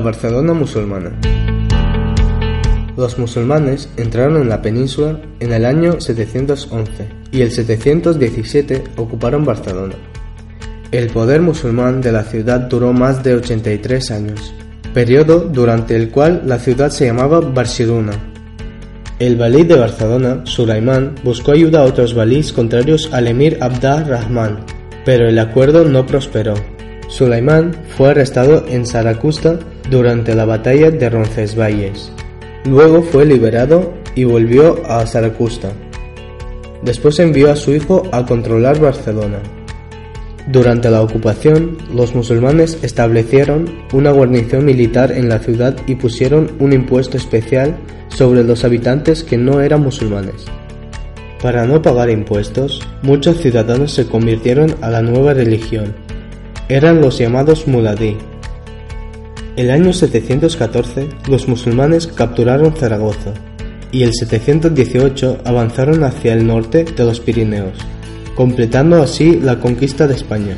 Barcelona musulmana. Los musulmanes entraron en la península en el año 711 y el 717 ocuparon Barcelona. El poder musulmán de la ciudad duró más de 83 años, periodo durante el cual la ciudad se llamaba Barcelona. El valí de Barcelona, Sulaimán, buscó ayuda a otros valís contrarios al emir Abd Rahman, pero el acuerdo no prosperó. Sulaimán fue arrestado en Saracusta durante la batalla de Roncesvalles. Luego fue liberado y volvió a Saracusta. Después envió a su hijo a controlar Barcelona. Durante la ocupación, los musulmanes establecieron una guarnición militar en la ciudad y pusieron un impuesto especial sobre los habitantes que no eran musulmanes. Para no pagar impuestos, muchos ciudadanos se convirtieron a la nueva religión. Eran los llamados muladí, el año 714 los musulmanes capturaron Zaragoza y el 718 avanzaron hacia el norte de los Pirineos, completando así la conquista de España.